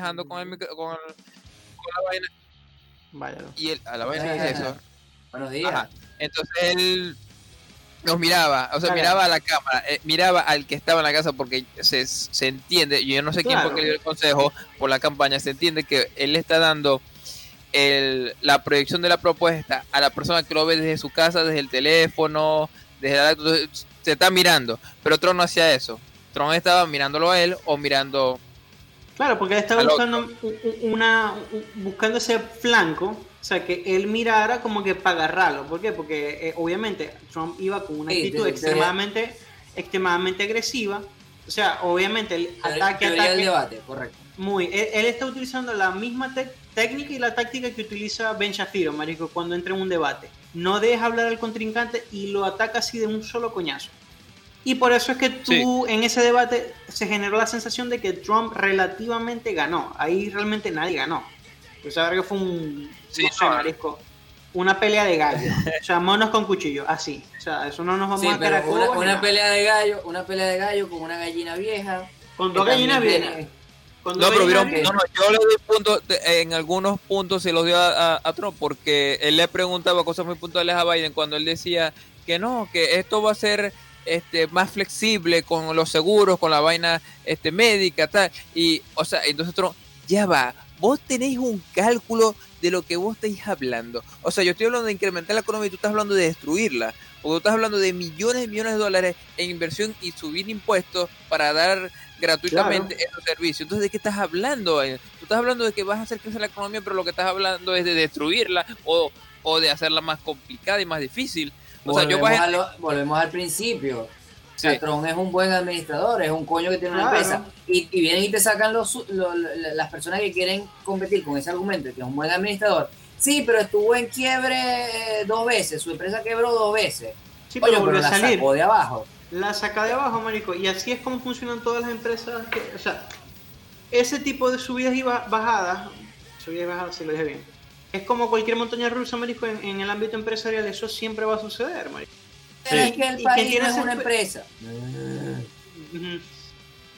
manejando con, el, micro- con, el- con la vaina Váyalo. y él, a la vaina es eso. Buenos días. Ajá. Entonces él nos miraba, o sea, Claro. miraba a la cámara, eh, miraba al que estaba en la casa porque se, se entiende, yo no sé quién fue que le dio el consejo por la campaña, se entiende que él le está dando el, la proyección de la propuesta a la persona que lo ve desde su casa, desde el teléfono, desde la, se está mirando, pero Tron no hacía eso. Tron estaba mirándolo a él o mirando Claro, porque él estaba buscando un- un- una, un- buscando ese flanco, o sea, que él mirara como que para agarrarlo. ¿Por qué? Porque eh, obviamente Trump iba con una Sí, actitud te- extremadamente, extremadamente agresiva. O sea, obviamente el Teoría- ataque, teoría del ataque, debate, correcto. muy. Él, él está utilizando la misma técnica y la táctica que utiliza Ben Shapiro, marico, cuando entra en un debate. No deja hablar al contrincante y lo ataca así de un solo coñazo. Y por eso es que tú en ese debate se generó la sensación de que Trump relativamente ganó. Ahí realmente nadie ganó. Pues a ver que fue un Sí, no sé, no. marisco, una pelea de gallos. o sea, monos con cuchillo, así. O sea, eso no nos vamos Sí, a caracol. una, una pelea de gallo, una pelea de gallo con una gallina vieja. Con dos gallinas Con No, pero vieron, no, no, yo le doy puntos, en algunos puntos se los dio a, a- a Trump porque él le preguntaba cosas muy puntuales a Biden cuando él decía que no, que esto va a ser este más flexible con los seguros, con la vaina este médica, tal. Y, o sea, entonces Trump, ya va, vos tenéis un cálculo de lo que vos estáis hablando. O sea, yo estoy hablando de incrementar la economía y tú estás hablando de destruirla. Porque tú estás hablando de millones y millones de dólares en inversión y subir impuestos para dar gratuitamente esos servicios. Entonces, ¿de qué estás hablando? Eh, Tú estás hablando de que vas a hacer crecer la economía, pero lo que estás hablando es de destruirla o, o de hacerla más complicada y más difícil. O sea, yo volvemos, bajé- a lo- volvemos al principio. O sea, Sí. Es un buen administrador, es un coño que tiene una Claro. empresa. Y, y vienen y te sacan los, lo- lo- las personas que quieren competir con ese argumento, de que es un buen administrador. Sí, pero estuvo en quiebre eh, dos veces, su empresa quebró dos veces. Sí, Oye, pero pero volvió a la salir. sacó de abajo. La saca de abajo, marico. Y así es como funcionan todas las empresas. Que, o sea, ese tipo de subidas y ba- bajadas, subidas y bajadas, si lo dije bien, es como cualquier montaña rusa, marico, en, en el ámbito empresarial. Eso siempre va a suceder, marico. Pero Sí. es que el ¿Y país no tiene es una empresa.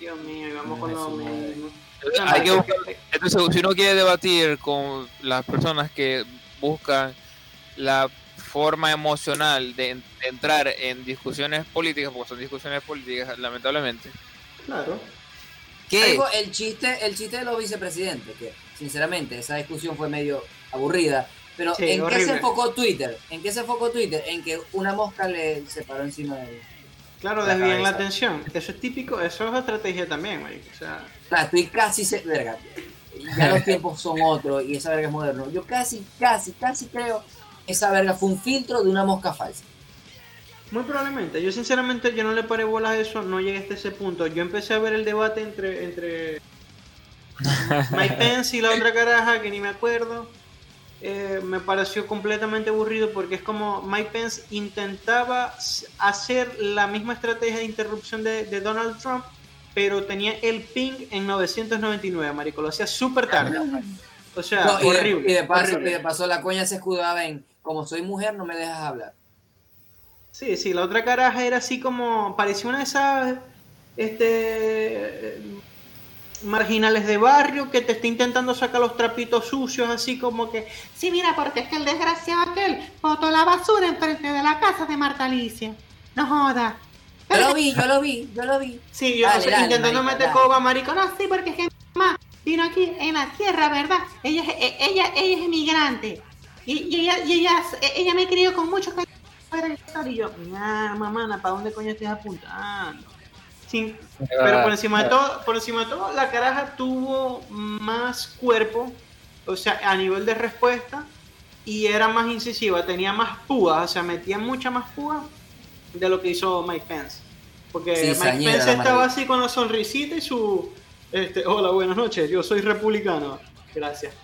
Dios mío, y vamos con lo mismo. Hay que No, buscar- Entonces, si uno quiere debatir con las personas que buscan la forma emocional de, en- de entrar en discusiones políticas, porque son discusiones políticas, lamentablemente, Claro. Digo, el chiste, el chiste de los vicepresidentes, que sinceramente esa discusión fue medio aburrida, pero Sí, ¿en qué se enfocó Twitter? ¿En qué se enfocó Twitter? En que una mosca le se paró encima de él. Claro, La desvían la atención. Eso es típico, eso es estrategia también, marico. O sea, O sea, estoy casi se... verga, ya los tiempos son otros y esa verga es moderno. Yo casi, casi, casi creo que esa verga fue un filtro de una mosca falsa. Muy probablemente. Yo sinceramente yo no le paré bolas a eso, no llegué hasta ese punto. Yo empecé a ver el debate entre entre Mike Pence y la otra caraja que ni me acuerdo. Eh, me pareció completamente aburrido porque es como Mike Pence intentaba hacer la misma estrategia de interrupción de, de Donald Trump, pero tenía el ping en 999, marico. Lo hacía súper tarde. O sea, No, y, de, horrible. y de paso, horrible. y de paso la coña se escudaba en como soy mujer no me dejas hablar. Sí, sí, la otra caraja era así como, parecía una de esas este, marginales de barrio que te está intentando sacar los trapitos sucios, así como que, sí, mira, porque es que el desgraciado aquel botó la basura enfrente de la casa de Marta Alicia. No joda. Yo lo vi, yo lo vi, yo lo vi. Sí, yo Dale, intentando meter coba, marico. No, sí, porque es que mi mamá vino aquí en la tierra, ¿verdad? Ella, es- e- ella, ella es emigrante. Y, y ella, y ella, ella me crió con mucho cariño. Y yo, ah, mamá, ¿para dónde coño estás apuntando? Pero por encima de todo, por encima de todo, la caraja tuvo más cuerpo, o sea, a nivel de respuesta, y era más incisiva, tenía más púas, o sea, metía mucha más púa de lo que hizo Mike Pence. Porque Sí, Mike sañera Pence estaba así con la sonrisita y su este, hola, buenas noches, yo soy republicano. Gracias.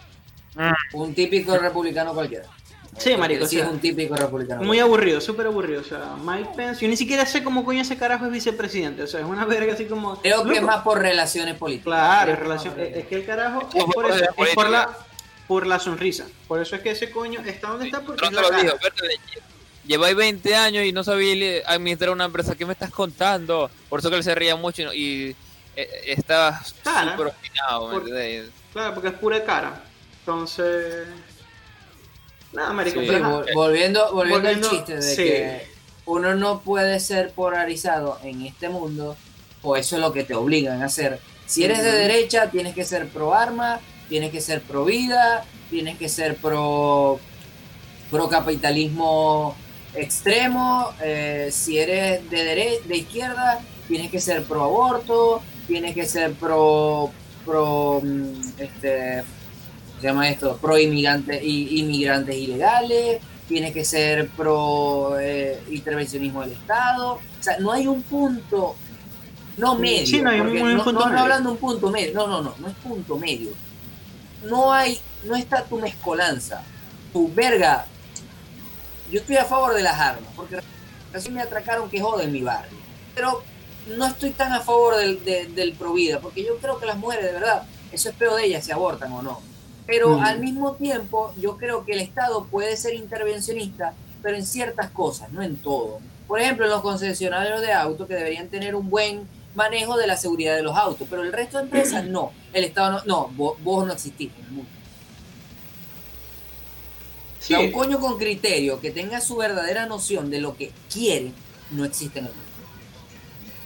Un típico republicano cualquiera. Sí, marico, Sí, o es un típico republicano. Muy aburrido, súper aburrido. O sea, Mike Pence, yo ni siquiera sé cómo coño ese carajo es vicepresidente. O sea, es una verga así como. Creo que es más por relaciones políticas. Claro, es, que relación, es, es que el carajo es por eso, la es por la, por la sonrisa. Por eso es que ese coño está donde está porque es Trump la verde, lleváis 20 años y no sabéis administrar una empresa, ¿qué me estás contando? Por eso que él se reía mucho y, no- y, eh, estaba Claro. súper obstinado, ¿me Por- entendés? Claro, porque es pura cara. Entonces. Nada, marico. Sí. pero Sí, ajá. vol- volviendo, volviendo, Volviendo, al chiste de sí. que uno no puede ser polarizado en este mundo, o eso es lo que te obligan a hacer. Si eres de derecha, tienes que ser pro arma, tienes que ser pro vida, tienes que ser pro, pro capitalismo extremo. eh, si eres de, dere- de izquierda, tienes que ser pro aborto, tienes que ser pro, pro mm, este, se llama esto, pro inmigrantes, inmigrantes ilegales, tiene que ser pro eh, intervencionismo del Estado. O sea, no hay un punto, no medio. Sí, no hay un- no, punto no- no hablando de un punto medio, no, no, no, no es punto medio. No hay, no está tu mezcolanza, tu verga. Yo estoy a favor de las armas, porque recién me atracaron que joden mi barrio. Pero no estoy tan a favor del, de- del pro vida, porque yo creo que las mujeres, de verdad, eso es peor de ellas si abortan o no. Pero Mm. al mismo tiempo, yo creo que el Estado puede ser intervencionista, pero en ciertas cosas, no en todo. Por ejemplo, los concesionarios de autos que deberían tener un buen manejo de la seguridad de los autos, pero el resto de empresas no. El Estado no, no, vos, vos no existís en el mundo. O Sí, sea, un coño con criterio que tenga su verdadera noción de lo que quiere, no existe en el mundo.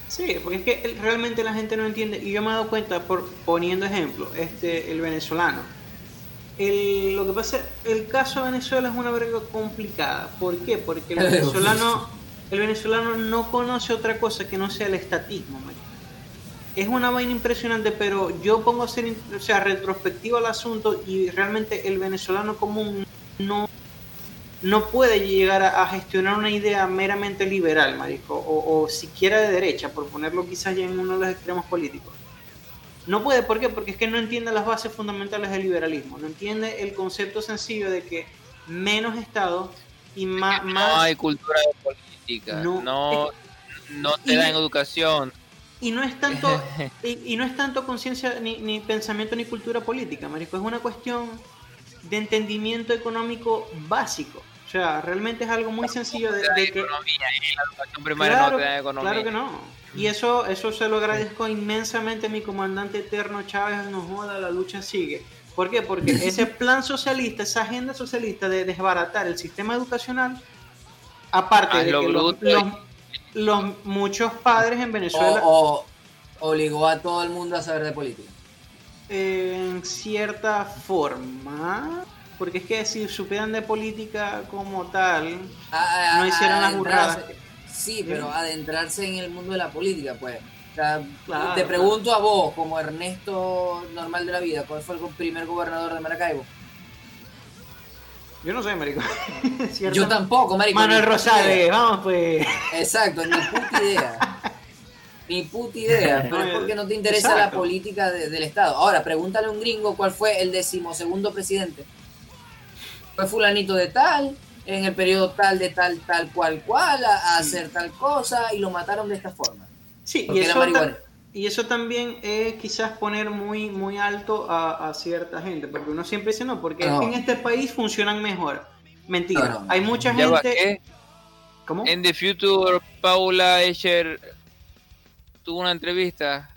Sí, porque es que realmente la gente no entiende. Y yo me he dado cuenta, por poniendo ejemplo, este, el venezolano. El, lo que pasa, el caso de Venezuela es una verga complicada. ¿Por qué? Porque el venezolano, el venezolano no conoce otra cosa que no sea el estatismo, marico. Es una vaina impresionante, pero yo pongo a ser, o sea, retrospectivo al asunto y realmente el venezolano común no no puede llegar a, a gestionar una idea meramente liberal, marico, o, o siquiera de derecha, por ponerlo quizás ya en uno de los extremos políticos. No puede, ¿por qué? Porque es que no entiende las bases fundamentales del liberalismo, no entiende el concepto sencillo de que menos Estado y más... No hay cultura de política. No, No, no, te y- dan educación. Y no es tanto, y, y no es tanto conciencia ni, ni pensamiento ni cultura política, marico, es una cuestión de entendimiento económico básico. O sea, realmente es algo muy sencillo de, de que... economía. En la educación primaria Claro, no te economía. claro que no. Y eso, eso se lo agradezco inmensamente a mi comandante eterno Chávez, no joda, la lucha sigue. ¿Por qué? Porque ese plan socialista, esa agenda socialista de desbaratar el sistema educacional, aparte de Hazlo que los, muchos padres en Venezuela, O, o obligó a todo el mundo a saber de política. en cierta forma, porque es que si supieran de política como tal, A- a- No hicieron las burradas. Sí, pero adentrarse en el mundo de la política, pues. O sea, Claro, te pregunto a vos, como Ernesto normal de la vida, ¿cuál fue el primer gobernador de Maracaibo? yo no sé, marico. ¿Cierto? Yo tampoco, marico. Manuel Rosales, vamos pues. Exacto, ni puta idea. Ni puta idea, pero es porque no te interesa la política de- del Estado. Ahora, pregúntale a un gringo cuál fue el decimosegundo presidente. Fue fulanito de tal, en el periodo tal, de tal, tal, cual, cual, a, a hacer tal cosa, y lo mataron de esta forma. Sí, y eso, y también es quizás poner muy, muy alto a, a cierta gente, porque uno siempre dice no, porque No. en este país funcionan mejor. Mentira, No, no, no. hay mucha Ya gente... ¿qué? ¿Cómo? En The Future, Paula Escher tuvo una entrevista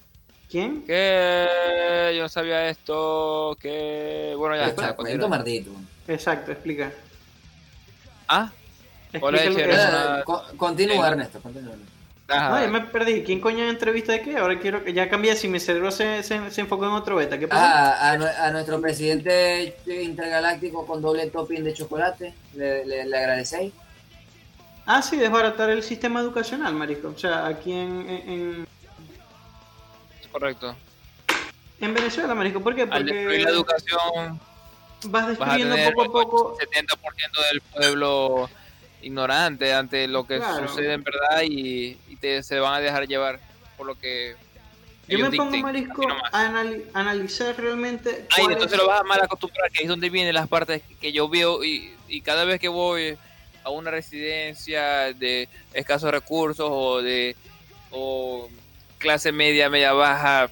¿Quién? que yo no sabía esto, que bueno ya está. Martito. Exacto, explica. Ah, Hola, Eh, una- continúa. Ernesto, continúa. ajá. No, ya me perdí. ¿Quién coño en entrevista de qué? Ahora quiero que ya cambié. Si mi cerebro se, se, se enfocó en otro beta. ¿Qué pasó? Ah, a, a nuestro presidente intergaláctico con doble topping de chocolate, le, le, le agradecéis. Ah, sí, desbaratar el sistema educacional, marico. O sea, aquí en, en, en- correcto. en Venezuela, marico. ¿Por qué? Al destruir Porque la educación vas vas a tener poco a poco 70% del pueblo ignorante ante lo que Claro. sucede en verdad y, y te, se van a dejar llevar por lo que Yo me pongo, Marisco, a anali- analizar realmente. Ay, entonces es- lo vas a mal acostumbrar, que es donde vienen las partes que yo veo y, y cada vez que voy a una residencia de escasos recursos o de o clase media, media baja,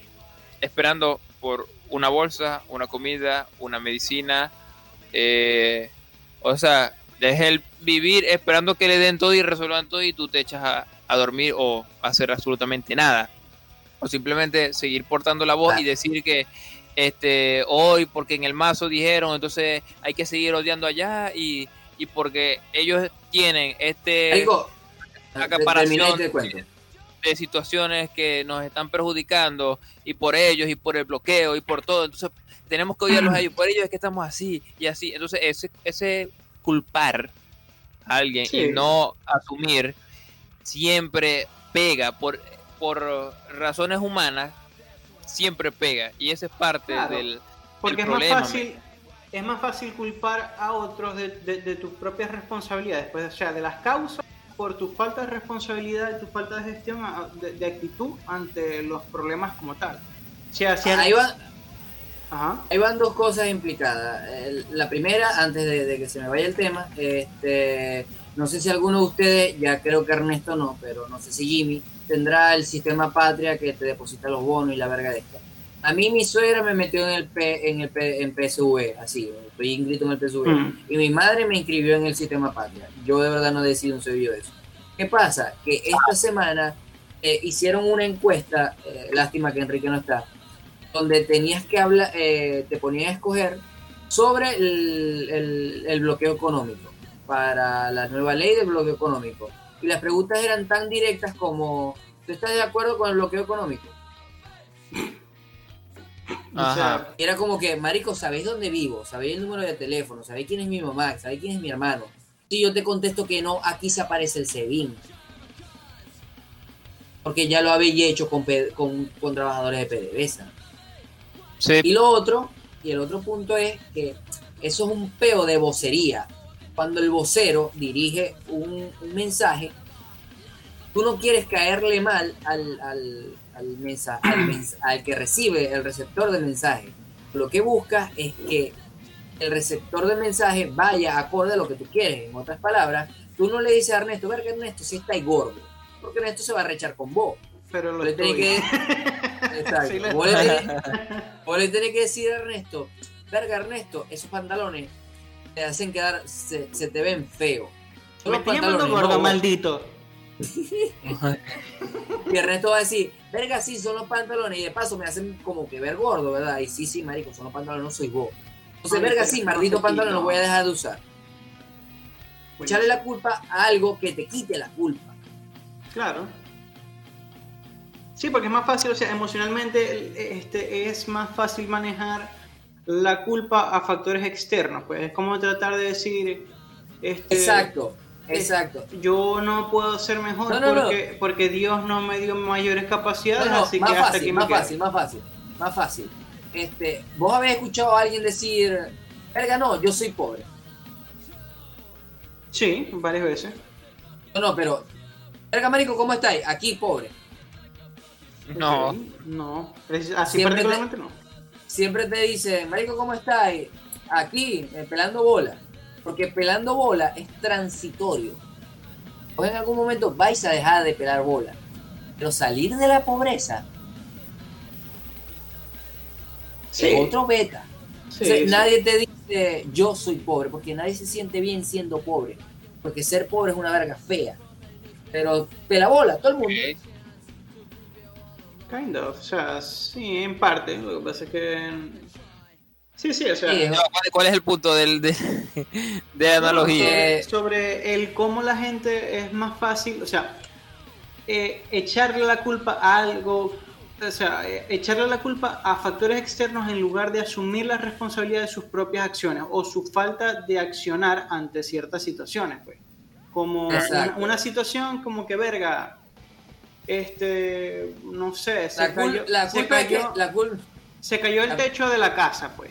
esperando por una bolsa, una comida, una medicina, eh, o sea, es el vivir esperando que le den todo y resuelvan todo y tú te echas a, a dormir o a hacer absolutamente nada. O simplemente seguir portando la voz y decir que, este hoy porque en el mazo dijeron, entonces hay que seguir odiando allá y, y porque ellos tienen este Marico, acaparación cuento. De situaciones que nos están perjudicando y por ellos y por el bloqueo y por todo. Entonces tenemos que odiarlos a ellos. Por ellos es que estamos así y así. Entonces ese, ese culpar a alguien Sí. y no asumir siempre pega por, por razones humanas. Siempre pega y esa es parte Claro. del, Porque es más problema, fácil, es más fácil culpar a otros de, de- de tus propias responsabilidades, pues, o sea, de las causas por tu falta de responsabilidad y tu falta de gestión, de, de actitud ante los problemas como tal. O sea, si Ahí, va- Ajá. ahí van dos cosas implicadas. La primera, antes de, de que se me vaya el tema, este, no sé si alguno de ustedes, ya creo que Ernesto no, pero no sé si Jimmy, tendrá el sistema patria que te deposita los bonos y la verga de esta. A mí mi suegra me metió en el, P, en el P- en PSV, así, estoy inscrito en el PSV. Mm. Y mi madre me inscribió en el sistema patria. Yo de verdad no decido un de eso. ¿Qué pasa? Que esta semana eh, hicieron una encuesta, eh, lástima que Enrique no está, donde tenías que hablar, eh, te ponían a escoger sobre el, el- el bloqueo económico, para la nueva ley de bloqueo económico. Y las preguntas eran tan directas como, ¿tú estás de acuerdo con el bloqueo económico? Sea, era como que, marico, ¿sabéis dónde vivo? ¿Sabéis el número de teléfono? ¿Sabéis quién es mi mamá? ¿Sabéis quién es mi hermano? Si yo te contesto que no, aquí se aparece el SEBIN. Porque ya lo habéis hecho con, con, con trabajadores de PDVSA. Sí, Y lo otro, y el otro punto es que eso es un peo de vocería. Cuando el vocero dirige un, un mensaje, tú no quieres caerle mal al, al, al, mensa- al que recibe el receptor del mensaje. Lo que buscas es que el receptor del mensaje vaya acorde a lo que tú quieres. En otras palabras, tú no le dices a Ernesto, verga Ernesto, si está gordo, porque Ernesto se va a rechar con vos. pero lo le tenés que, Exacto. Sí, le- Vos le tenés- vos le tenés que decir a Ernesto, verga Ernesto, esos pantalones te hacen quedar, se, se te ven feos. Son Me los pantalones, gordo, no maldito. Y Ernesto va a decir, verga, sí, son los pantalones. Y de paso me hacen como que ver gordo, ¿verdad? Y sí, sí, marico, son los pantalones, no soy vos. Entonces, Ay, verga, sí, maldito pantalón, lo voy a dejar de usar. Echarle la culpa a algo que te quite la culpa. Claro. Sí, porque es más fácil, o sea, emocionalmente este, es más fácil manejar la culpa a factores externos. Pues es como tratar de decir, este, Exacto, exacto. yo no puedo ser mejor No, no, no. porque, porque Dios no me dio mayores capacidades, No, no, así más que hasta fácil, aquí más me quedo. fácil, más fácil, más fácil. Este, vos habéis escuchado a alguien decir, verga, no, yo soy pobre. Sí, varias veces. No, no, pero, verga, marico, ¿cómo estáis? Aquí, pobre. no. No, así Siempre te- particularmente no. Siempre te dicen, marico, ¿cómo estáis? Aquí, eh, pelando bola. Porque pelando bola es transitorio. Vos en algún momento vais a dejar de pelar bola. Pero salir de la pobreza Sí, es otro beta. sí, O sea, sí. Nadie te dice yo soy pobre, porque nadie se siente bien siendo pobre. Porque ser pobre es una verga fea. Pero pela bola, todo el mundo. Kind of, o sea, sí, en parte. Lo que pasa es que. Sí, sí, o sea. Sí, No, ¿cuál, cuál es el punto del, de, de analogía? sobre, Eh, sobre el cómo la gente es más fácil, o sea, eh, echarle la culpa a algo, o sea, eh, echarle la culpa a factores externos en lugar de asumir la responsabilidad de sus propias acciones o su falta de accionar ante ciertas situaciones, pues. Como una, situación como que verga, este, no sé, se La, cul- cayó- la se culpa es que. cayó- La cul- se cayó el La- techo de la casa, pues.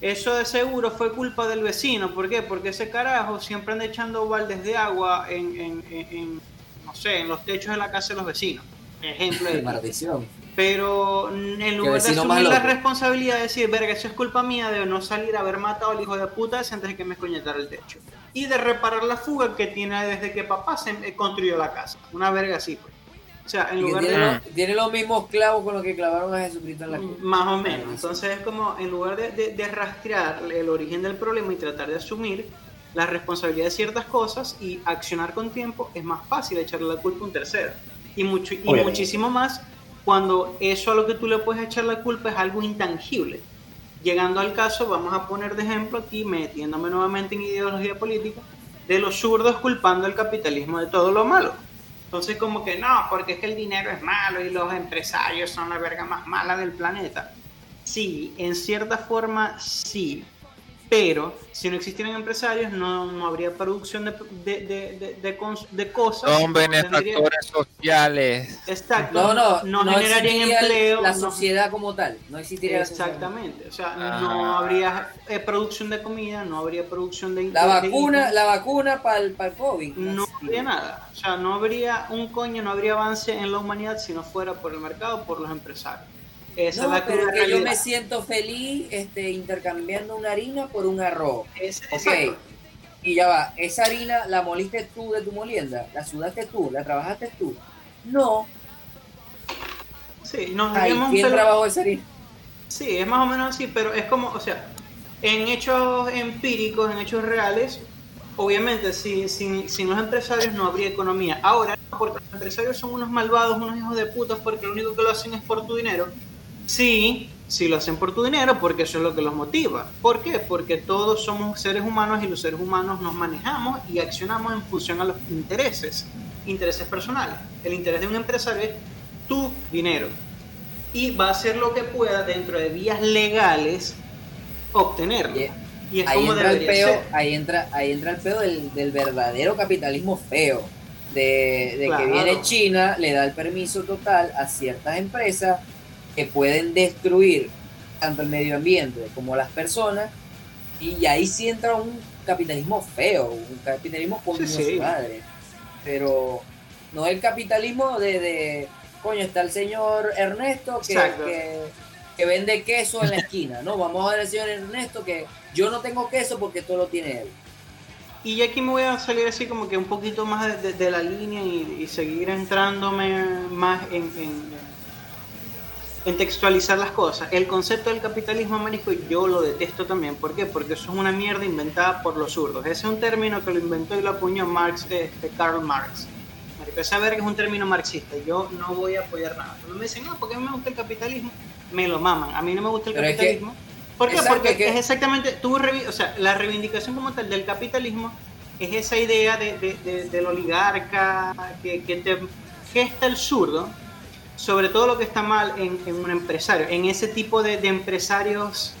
Eso de seguro fue culpa del vecino. ¿Por qué? Porque ese carajo siempre anda echando baldes de agua en, en- en- en, no sé, en los techos de la casa de los vecinos. Ejemplo de Maldición. Pero mm, en lugar de asumir la responsabilidad de decir, verga, eso es culpa mía de no salir a haber matado al hijo de puta ese antes de que me coñetara el techo. Y de reparar la fuga que tiene desde que papá se eh, construyó la casa. Una verga así, pues. O sea, en lugar de... tiene, los, tiene los mismos clavos con los que clavaron a Jesucristo en la cruz. Más o menos. Entonces es como, en lugar de, de- de rastrear el origen del problema y tratar de asumir la responsabilidad de ciertas cosas y accionar con tiempo, es más fácil echarle la culpa a un tercero. Y, mucho, y Obviamente. muchísimo más cuando eso a lo que tú le puedes echar la culpa es algo intangible. llegando al caso, vamos a poner de ejemplo aquí, metiéndome nuevamente en ideología política, de los zurdos culpando al capitalismo de todo lo malo. Entonces como que no, porque es que el dinero es malo y los empresarios son la verga más mala del planeta. Sí, en cierta forma sí, pero si no existieran empresarios no, no habría producción de, de, de, de, de cosas. Son benefactores sociales. Exacto. No, no, no, no generarían empleo. La no- sociedad como tal. No existiría. Exactamente. O sea, Ah. no habría eh, producción de comida, no habría producción de... La vacuna, la vacuna para el, COVID. No habría nada. O sea, no habría un coño, no habría avance en la humanidad si no fuera por el mercado, por los empresarios. Esa No, es la pero que yo me siento feliz este, intercambiando una harina por un arroz. Es- Ok. exacto. Y ya va, esa harina la moliste tú de tu molienda, la sudaste tú, la trabajaste tú. No, Sí, nos Ay, ¿quién pelo- trabajó esa harina? Sí, es más o menos así, pero es como, o sea, en hechos empíricos, en hechos reales, obviamente si- sin, sin los empresarios no habría economía. Ahora, porque los empresarios son unos malvados, unos hijos de putas, porque lo único que lo hacen es por tu dinero. Sí, sí lo hacen por tu dinero, porque eso es lo que los motiva. ¿Por qué? Porque todos somos seres humanos y los seres humanos nos manejamos y accionamos en función a los intereses, intereses personales. El interés de un empresario es tu dinero y va a hacer lo que pueda dentro de vías legales obtenerlo. Y- Y es Ahí como entra, el peo, ser. ahí entra, ahí entra el peo del, del verdadero capitalismo feo. De, de Claro. que viene China, le da el permiso total a ciertas empresas que pueden destruir tanto el medio ambiente como las personas. Y ahí sí entra un capitalismo feo, un capitalismo con Sí, su sí. madre. Pero no el capitalismo de, de, coño, está el señor Ernesto que, que, que vende queso en la esquina. No, vamos a ver al señor Ernesto que yo no tengo queso porque todo lo tiene él. Y ya aquí me voy a salir así como que un poquito más de, de- de la línea y, y seguir entrándome más en, en- en textualizar las cosas. El concepto del capitalismo marisco yo lo detesto también. ¿Por qué? Porque eso es una mierda inventada por los zurdos. Ese es un término que lo inventó y lo apuñó Marx, este, Karl Marx. Marico, esa verga es un término marxista. Yo no voy a apoyar nada. Cuando me dicen, no, porque a mí me gusta el capitalismo, me lo maman. A mí no me gusta el Pero es que- capitalismo. ¿Por qué? Porque es que- es exactamente, tú o sea, la reivindicación como tal del capitalismo es esa idea de, de- de- del oligarca que, que te gesta el zurdo sobre todo lo que está mal en, un empresario, en ese tipo de, empresarios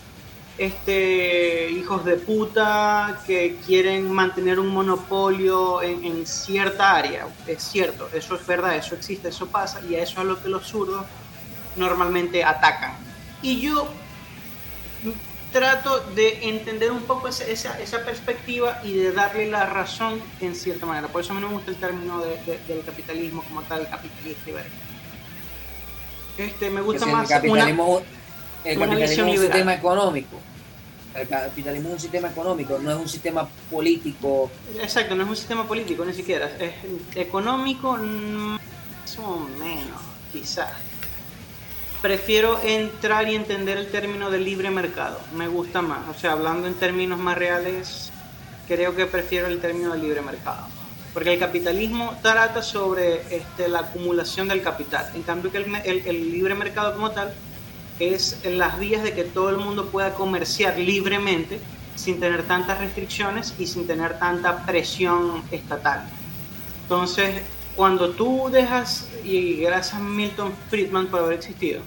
este, hijos de puta que quieren mantener un monopolio en, cierta área. Es cierto, eso es verdad, eso existe, eso pasa y a eso es lo que los zurdos normalmente atacan. Y yo trato de entender un poco esa, perspectiva y de darle la razón en cierta manera. Por eso a mí no me gusta el término de- de- del capitalismo como tal, capitalista y verga. Este, me gusta más el capitalismo, el es un liberal. sistema económico. El capitalismo es un sistema económico, no es un sistema político. Exacto, no es un sistema político ni siquiera. Es económico, mm, más o menos, quizás. Prefiero entrar y entender el término de libre mercado. Me gusta más. O sea, hablando en términos más reales, creo que prefiero el término de libre mercado. Porque el capitalismo trata sobre este, la acumulación del capital. En cambio, que el, el- el libre mercado como tal es en las vías de que todo el mundo pueda comerciar libremente sin tener tantas restricciones y sin tener tanta presión estatal. Entonces, cuando tú dejas, y gracias a Milton Friedman por haber existido,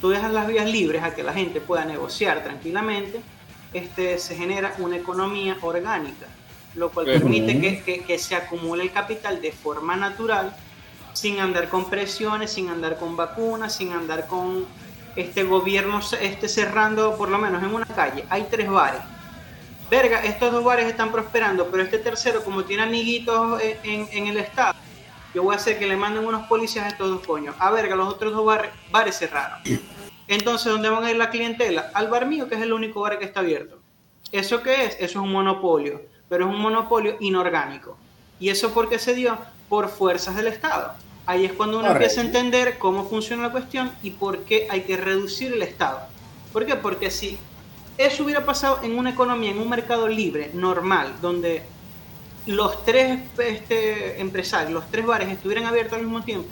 tú dejas las vías libres a que la gente pueda negociar tranquilamente, este, se genera una economía orgánica, lo cual permite que, que- que se acumule el capital de forma natural, sin andar con presiones, sin andar con vacunas, sin andar con este gobierno este, cerrando, por lo menos en una calle, hay tres bares. Verga, estos dos bares están prosperando, pero este tercero, como tiene amiguitos en, en- en el estado, yo voy a hacer que le manden unos policías a estos dos coños. A verga, los otros dos bar- bares cerraron. Entonces, ¿dónde van a ir la clientela? Al bar mío, que es el único bar que está abierto. ¿Eso qué es? Eso es un monopolio, pero es un monopolio inorgánico. ¿Y eso por qué se dio? Por fuerzas del Estado. Ahí es cuando uno Correcto. empieza a entender cómo funciona la cuestión y por qué hay que reducir el Estado. ¿Por qué? Porque si eso hubiera pasado en una economía, en un mercado libre, normal, donde los tres este, empresarios, los tres bares estuvieran abiertos al mismo tiempo,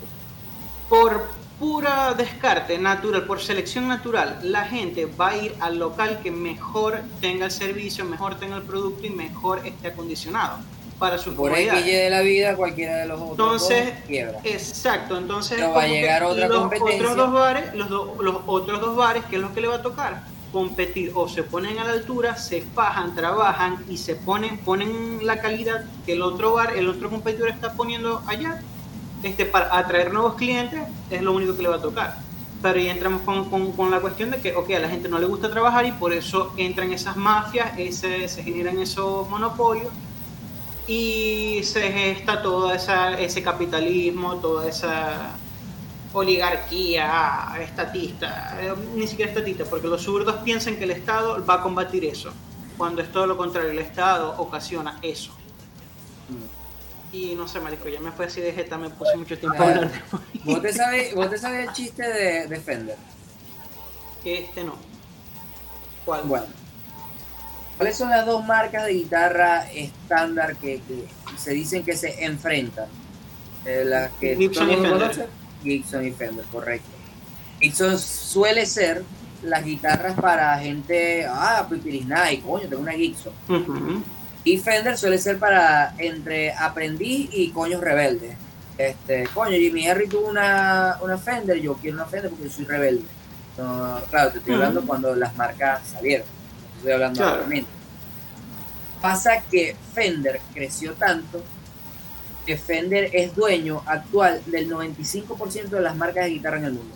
por pura descarte natural, por selección natural, la gente va a ir al local que mejor tenga el servicio, mejor tenga el producto y mejor esté acondicionado para su Por X de la vida, cualquiera de los otros entonces, dos quiebra. Exacto, entonces Pero va a llegar otra los competencia. Otros dos bares, los, do- los otros dos bares, ¿qué es lo que le va a tocar? Competir o se ponen a la altura, se fajan, trabajan y se ponen, ponen la calidad que el otro bar, el otro competidor está poniendo allá, este, para atraer nuevos clientes, es lo único que le va a tocar. Pero ya entramos con, con- con la cuestión de que, ok, a la gente no le gusta trabajar y por eso entran esas mafias, ese, se generan esos monopolios y se gesta todo esa, ese capitalismo, toda esa oligarquía estatista, eh, ni siquiera estatista, porque los zurdos piensan que el Estado va a combatir eso, cuando es todo lo contrario, el Estado ocasiona eso. Y no sé, marico, ya me fue así de jeta, me puse mucho tiempo a hablar de ¿Vos te sabes, vos te sabes el chiste de, de Fender? Este no. ¿Cuál? Bueno. ¿Cuáles son las dos marcas de guitarra estándar que, que se dicen que se enfrentan? Eh, las que Gibson y Fender. conoce. Gibson y Fender, correcto. Gibson suele ser las guitarras para gente, ah, pipirisnay, coño, tengo una Gibson. Y Fender suele ser para entre aprendiz y coños rebeldes. Este, coño, Jimmy Henry tuvo una, una Fender, yo quiero una Fender porque yo soy rebelde. No, claro, te estoy hablando cuando las marcas salieron. No Estoy hablando Claro. actualmente. Pasa que Fender creció tanto que Fender es dueño actual del 95% de las marcas de guitarra en el mundo.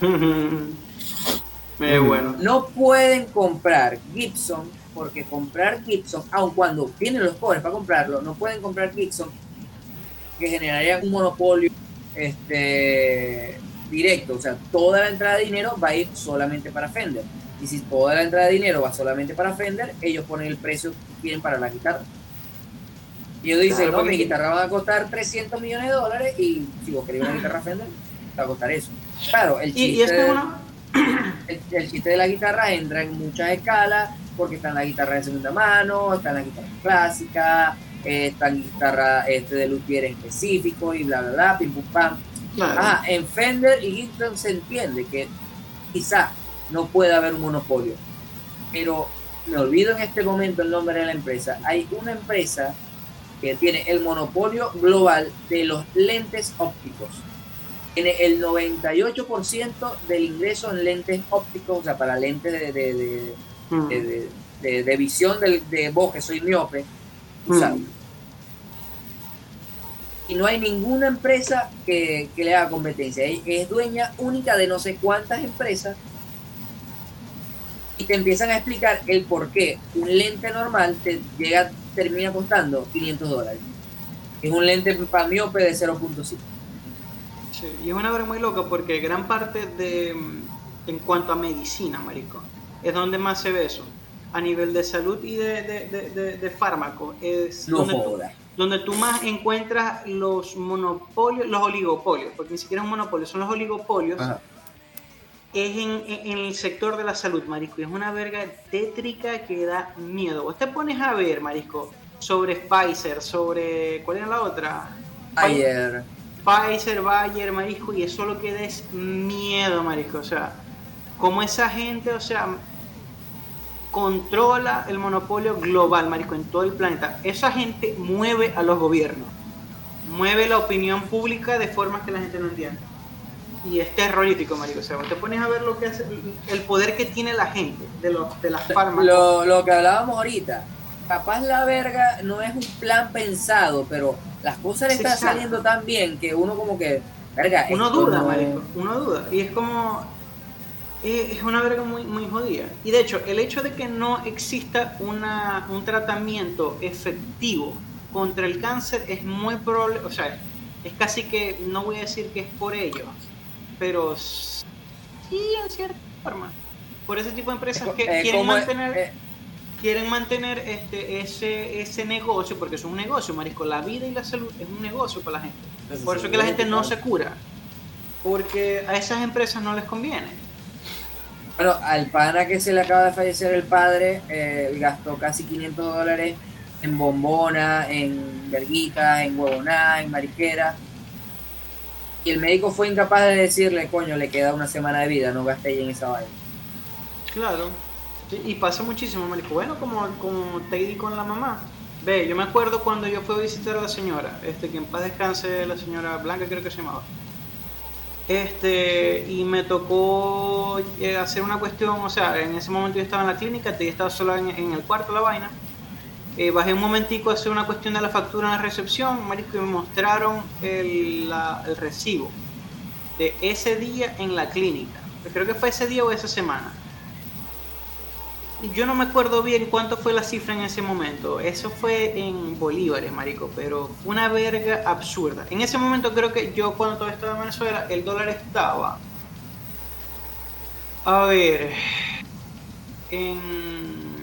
Eh, bueno. No pueden comprar Gibson porque comprar Gibson, aun cuando tienen los cobres para comprarlo, no pueden comprar Gibson que generaría un monopolio este, directo. O sea, toda la entrada de dinero va a ir solamente para Fender. Y si toda la entrada de dinero va solamente para Fender, ellos ponen el precio que quieren para la guitarra. Y ellos dicen, Claro, no, mi guitarra va a costar 300 millones de dólares y si vos querés una guitarra Fender, te va a costar eso. Claro, el Y, chiste y este es de- uno. el, el chiste de la guitarra entra en muchas escalas, porque están las guitarras de segunda mano, están las guitarras clásicas, eh, están guitarras este, de luthier específico y bla, bla, bla, pim, pum, pam. Claro. Ah, en Fender y Gibson se entiende que quizá no puede haber un monopolio, pero me olvido en este momento el nombre de la empresa. Hay una empresa que tiene el monopolio global de los lentes ópticos. Tiene el 98% del ingreso en lentes ópticos, o sea, para lentes de, de- de- Mm. de, de- de- de visión del- de, vos, que soy miope, Mm. sabes. Y no hay ninguna empresa que, que le haga competencia. Es, dueña única de no sé cuántas empresas. Y te empiezan a explicar el por qué un lente normal te llega, termina costando 500 dólares. Es un lente para miope de 0.5. Sí, y es una verdad muy loca porque gran parte de, en cuanto a medicina, marico, es donde más se ve eso. A nivel de salud y de, de, de, de- de fármaco, es No donde, tú, donde tú más encuentras los monopolios, los oligopolios, porque ni siquiera es un monopolio, son los oligopolios, Ajá. es en, en- el sector de la salud, marico. y Es una verga tétrica que da miedo. Vos te pones a ver, marico, sobre Pfizer, sobre... ¿Cuál era la otra? Ayer. Pfizer, Bayer, marisco, y eso lo que da es miedo, marisco. O sea, como esa gente, o sea, controla el monopolio global, marisco, en todo el planeta. Esa gente mueve a los gobiernos, mueve la opinión pública de formas que la gente no entiende. Y es terrorífico, marico. O sea, te pones a ver lo que hace, el poder que tiene la gente de, los, de las fármacos. Lo, lo que hablábamos ahorita, capaz la verga no es un plan pensado, pero las cosas le están saliendo tan bien que uno como que, verga, Uno duda, no- marico, uno duda. Y es como. Es una verga muy, muy jodida. Y de hecho, el hecho de que no exista una, un tratamiento efectivo contra el cáncer es muy probable. O sea, es casi que. No voy a decir que es por ello, pero sí, en cierta forma. Por ese tipo de empresas que eh, quieren mantener eh, quieren mantener este ese ese negocio porque es un negocio marisco la vida y la salud es un negocio para la gente por eso es que la gente no se cura porque a esas empresas no les conviene Bueno, al pana que se le acaba de fallecer el padre, eh, gastó casi 500 dólares en bombona, en verguitas, en huevoná, en mariquera. Y el médico fue incapaz de decirle, coño, le queda una semana de vida, no gasté en esa vaina. Claro. Y pasa muchísimo, marico. Bueno, como, como te di con la mamá. Ve, yo me acuerdo cuando yo fui a visitar a la señora, este, que en paz descanse la señora Blanca, creo que se llamaba. Este, y me tocó eh, hacer una cuestión, o sea, en ese momento yo estaba en la clínica, te estaba sola en, en el cuarto la vaina. Eh, bajé un momentico a hacer una cuestión de la factura en la recepción, marico, y me mostraron el, la- el recibo de ese día en la clínica. Creo que fue ese día o esa semana. Yo no me acuerdo bien cuánto fue la cifra en ese momento. Eso fue en bolívares, marico, pero una verga absurda. En ese momento creo que yo cuando todavía estaba en Venezuela, el dólar estaba... A ver... En...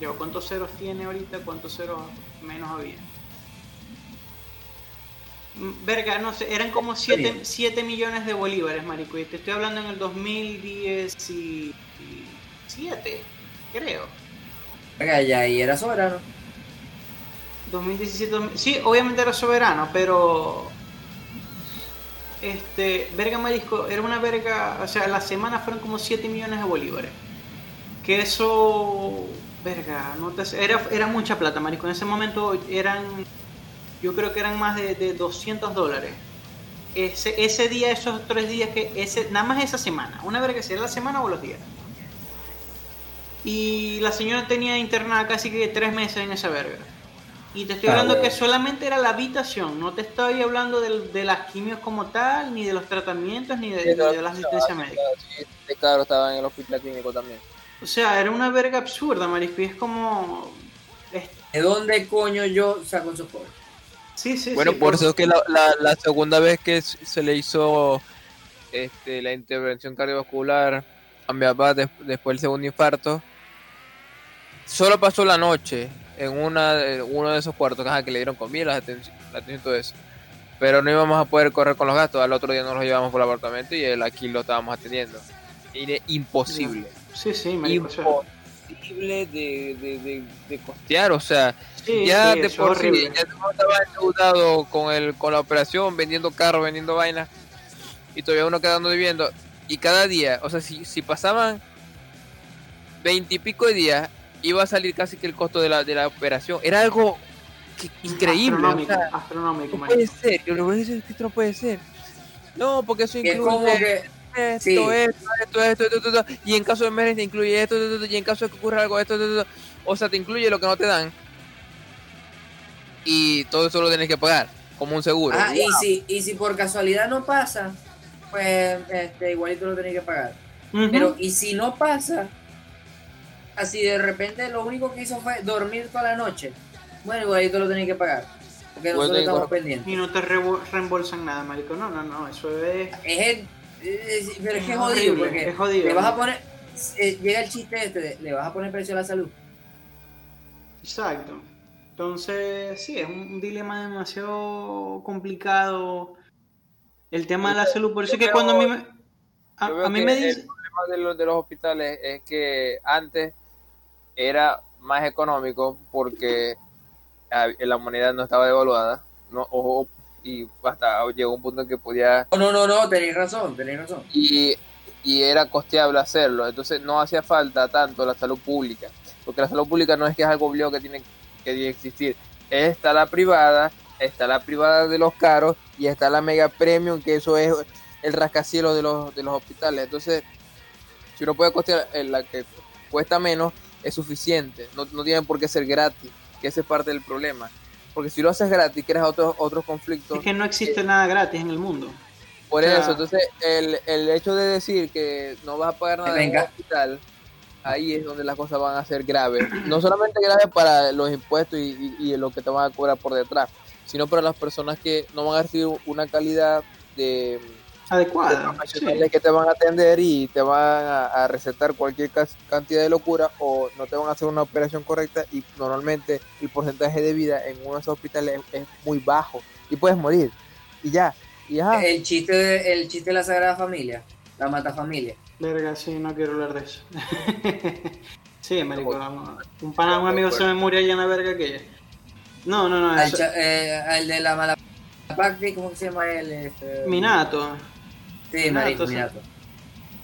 Yo, ¿cuántos ceros tiene ahorita? ¿Cuántos ceros menos había? Mm, Verga, no sé, eran como 7, Bien. millones de bolívares, marico. Y te estoy hablando en el 2017, creo. Verga, ya ahí era soberano. 2017, 2000 sí, obviamente era soberano, pero este, verga marisco, era una verga, o sea, la semana fueron como 7 millones de bolívares. Que eso, verga, no te, era, era mucha plata, marisco. En ese momento eran, yo creo que eran más de, de 200 dólares. Ese, ese día, esos tres días que, ese, nada más esa semana, una verga, si era la semana o los días. Y la señora tenía internada casi que tres meses en esa verga. Y te estoy Ah, hablando bueno. que solamente era la habitación, no te estoy hablando de, las quimios como tal, ni de los tratamientos, ni de, ni de la asistencia médica. Sí, claro, estaba en el hospital clínico también. O sea, era una verga absurda, Marisco, y es como... ¿De dónde coño yo saco esos pobres? Sí, sí, Bueno, sí, por eso es que la, la, la segunda vez que se le hizo este, la intervención cardiovascular a mi papá des- después del segundo infarto, solo pasó la noche en una uno de esos cuartos ajá, que le dieron comida, la atención, la atención todo eso. Pero no íbamos a poder correr con los gastos. Al otro día nos los llevamos por el apartamento y él aquí lo estábamos atendiendo. Era imposible. Sí, sí, Imposible de, de, de, de costear. O sea, sí, ya sí, de por sí, ya no estaba endeudado con el con la operación, vendiendo carros, vendiendo vainas, y todavía uno quedando viviendo. Y cada día, o sea, si, si pasaban veintipico de días, iba a salir casi que el costo de la, de la operación. Era algo que- increíble. o Astronómico, sea, astronómico, no puede ser. Yo a decir que esto no puede ser. No, porque eso es incluye como que esto, sí. esto, esto, esto, esto, esto, esto, y en caso de emergencia incluye esto, esto, esto, y en caso de que ocurra algo, esto, esto, esto. O sea, te incluye lo que no te dan. Y todo eso lo tienes que pagar, como un seguro. Ah, y si, y si por casualidad no pasa, pues este, igualito lo tenés que pagar. Pero, y si no pasa, así de repente lo único que hizo fue dormir toda la noche, bueno, igualito lo tenés que pagar. Porque nosotros estamos pendientes. Y no te rebo- reembolsan nada, Marico. No, no, no, eso es... Es el- es- pero es que es Es jodido, horrible, porque es jodido. le vas a poner, eh, llega el chiste este, de, le vas a poner precio a la salud. Exacto. Entonces, sí, es un dilema demasiado complicado. El tema de la salud, por eso es que cuando a mí me, a, Yo veo a mí que me el dicen, problema de los, de los hospitales es que antes era más económico porque la moneda no estaba devaluada no, o- y hasta llegó un punto en que podía No, no, no, no, tenéis razón, tenéis razón. y, y era costeable hacerlo. Entonces no hacía falta tanto la salud pública, porque la salud pública no es que es algo obligado que tiene que existir. Está la privada, está la privada de los caros y está la mega premium, que eso es el rascacielos de los, de los hospitales. Entonces, si uno puede costear eh, la que cuesta menos, es suficiente. No, no tiene por qué ser gratis, que ese es parte del problema. Porque si lo haces gratis, creas otros, otros conflictos. es que no existe nada gratis en el mundo. Por O sea, eso, entonces el, el hecho de decir que no vas a pagar nada en un Venga. hospital, ahí es donde las cosas van a ser graves. No solamente graves para los impuestos y, y- y lo que te van a cobrar por detrás, sino para las personas que no van a recibir una calidad de, de Adecuada. profesionales sí. que te van a atender y te van a, a recetar cualquier cantidad de locura o no te van a hacer una operación correcta y normalmente el porcentaje de vida en uno de esos hospitales es, es muy bajo y puedes morir y ya. Y ajá. El chiste de, el chiste de la Sagrada Familia, la mata familia. Verga, sí, no quiero hablar de eso. sí, marico, un pana, un amigo se me murió allá en la verga aquella. No, no, no, Al eso, eh, al de la mala Pacti, ¿cómo se llama él? Este, Minato. Sí, marico, Minato, sí. Minato.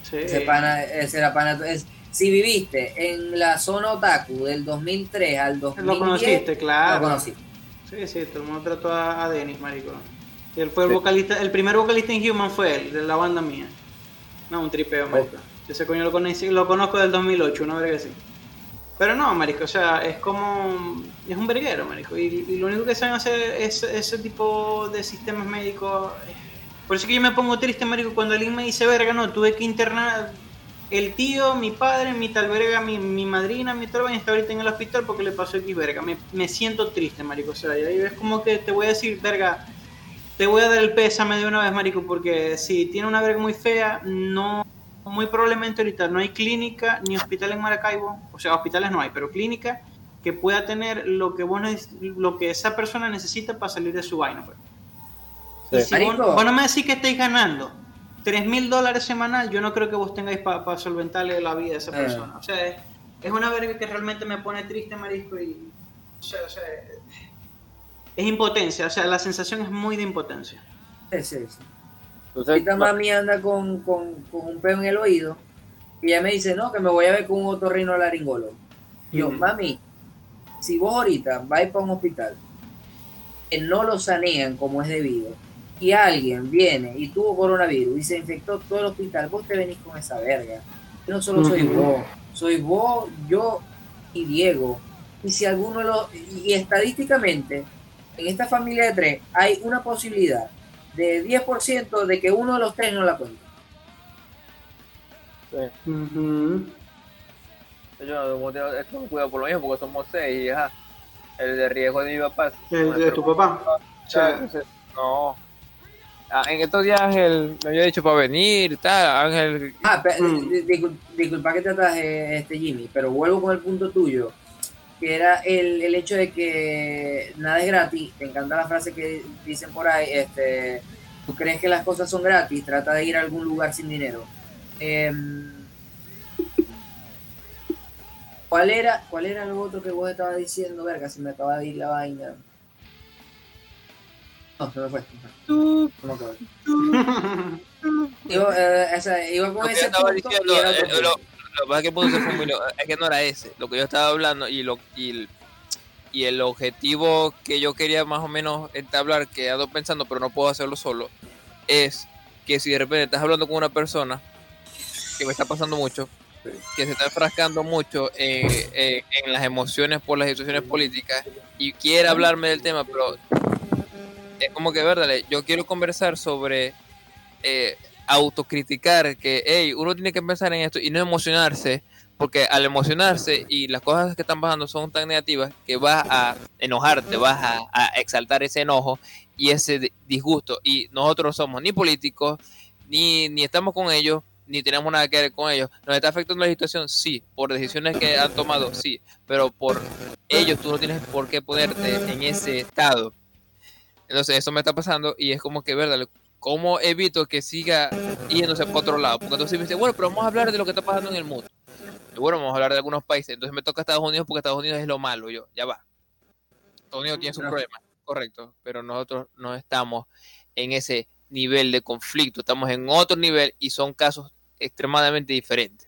Sí. Ese pana, ese era pana. es- si viviste en la zona otaku del 2003 al 2010, Lo conociste, claro. lo conocí. Sí, sí, todo el mundo trató a, a Dennis, marico. Y él fue el vocalista, el primer vocalista en Human fue él, de la banda mía. No, un tripeo, marico. Yo ese coño lo, conocí, lo conozco del 2008, una verga así. Pero no, marico, o sea, es como... Es un verguero, marico. Y, lo único que saben hacer es ese tipo de sistemas médicos. Por eso que yo me pongo triste, marico, cuando alguien me dice, verga, no, tuve que internar... El tío, mi padre, mi tal verga, mi, mi madrina, mi tal está ahorita en el hospital porque le pasó X verga. Me, me siento triste, marico. O sea, y ahí es como que te voy a decir, verga, te voy a dar el pésame de una vez, marico, porque si tiene una verga muy fea, no, muy probablemente ahorita no hay clínica ni hospital en Maracaibo, o sea, hospitales no hay, pero clínica que pueda tener lo que vos lo que esa persona necesita para salir de su vaina. Pues. Y si vos, no me decís que estáis ganando 3 mil dólares semanal, yo no creo que vos tengáis para solventarle la vida a esa Eh. persona. O sea, es, es una verga que realmente me pone triste, marisco, y o sea, o sea, es impotencia, o sea, la sensación es muy de impotencia. Sí, sí, sí. Entonces, Ahorita mami anda con, con, con un peo en el oído y ella me dice, no, que me voy a ver con un otorrino laringólogo. Y Yo, mami, si vos ahorita vais para un hospital que no lo sanean como es debido y alguien viene y tuvo coronavirus y se infectó todo el hospital, vos te venís con esa verga. No solo soy vos, soy vos, yo y Diego. Y si alguno lo... Y estadísticamente, en esta familia de tres hay una posibilidad de 10% de que uno de los tres no la cuente. sí. Yo no tengo esto no cuido por lo mismo porque somos seis y ajá, el de riesgo de mi papá. ¿El de tu papá? O sea, entonces, no. Ah, en estos días Ángel me había dicho para venir y tal. Ángel, Ah, Mm. di- discul- disculpa que te ataje, este Jimmy, pero vuelvo con el punto tuyo, que era el, el hecho de que nada es gratis. Me encanta la frase que dicen por ahí, este, tú crees que las cosas son gratis, trata de ir a algún lugar sin dinero. Em, ¿Cuál era, ¿Cuál era lo otro que vos estabas diciendo, verga? Se me acaba de ir la vaina. No, se me fue. No me acuerdo. Iba, eh, o sea, iba con ese punto diciendo, y era eh, otro punto. Lo, que pasa es que no era ese, lo que yo estaba hablando y lo y el, objetivo que yo quería más o menos entablar, que ando pensando, pero no puedo hacerlo solo, es que si de repente estás hablando con una persona, que me está pasando mucho, que se está enfrascando mucho en las emociones por las situaciones políticas y quiere hablarme del tema, pero es como que, verdad, yo quiero conversar sobre eh, autocriticar que, hey, uno tiene que pensar en esto y no emocionarse, porque al emocionarse y las cosas que están pasando son tan negativas que vas a enojarte, vas a, exaltar ese enojo y ese di- disgusto. Y nosotros somos ni políticos, ni, ni estamos con ellos, ni tenemos nada que ver con ellos. ¿Nos está afectando la situación? Sí. Por decisiones que han tomado, sí. Pero por ellos tú no tienes por qué ponerte en ese estado. Entonces eso me está pasando y es como que, ¿verdad? ¿Cómo evito que siga yéndose por otro lado? Porque entonces me dice, bueno, pero vamos a hablar de lo que está pasando en el mundo. Y bueno, vamos a hablar de algunos países. Entonces me toca Estados Unidos porque Estados Unidos es lo malo. Yo, ya va. Estados Unidos tiene sus problemas, correcto. Pero nosotros no estamos en ese nivel de conflicto. Estamos en otro nivel y son casos extremadamente diferentes.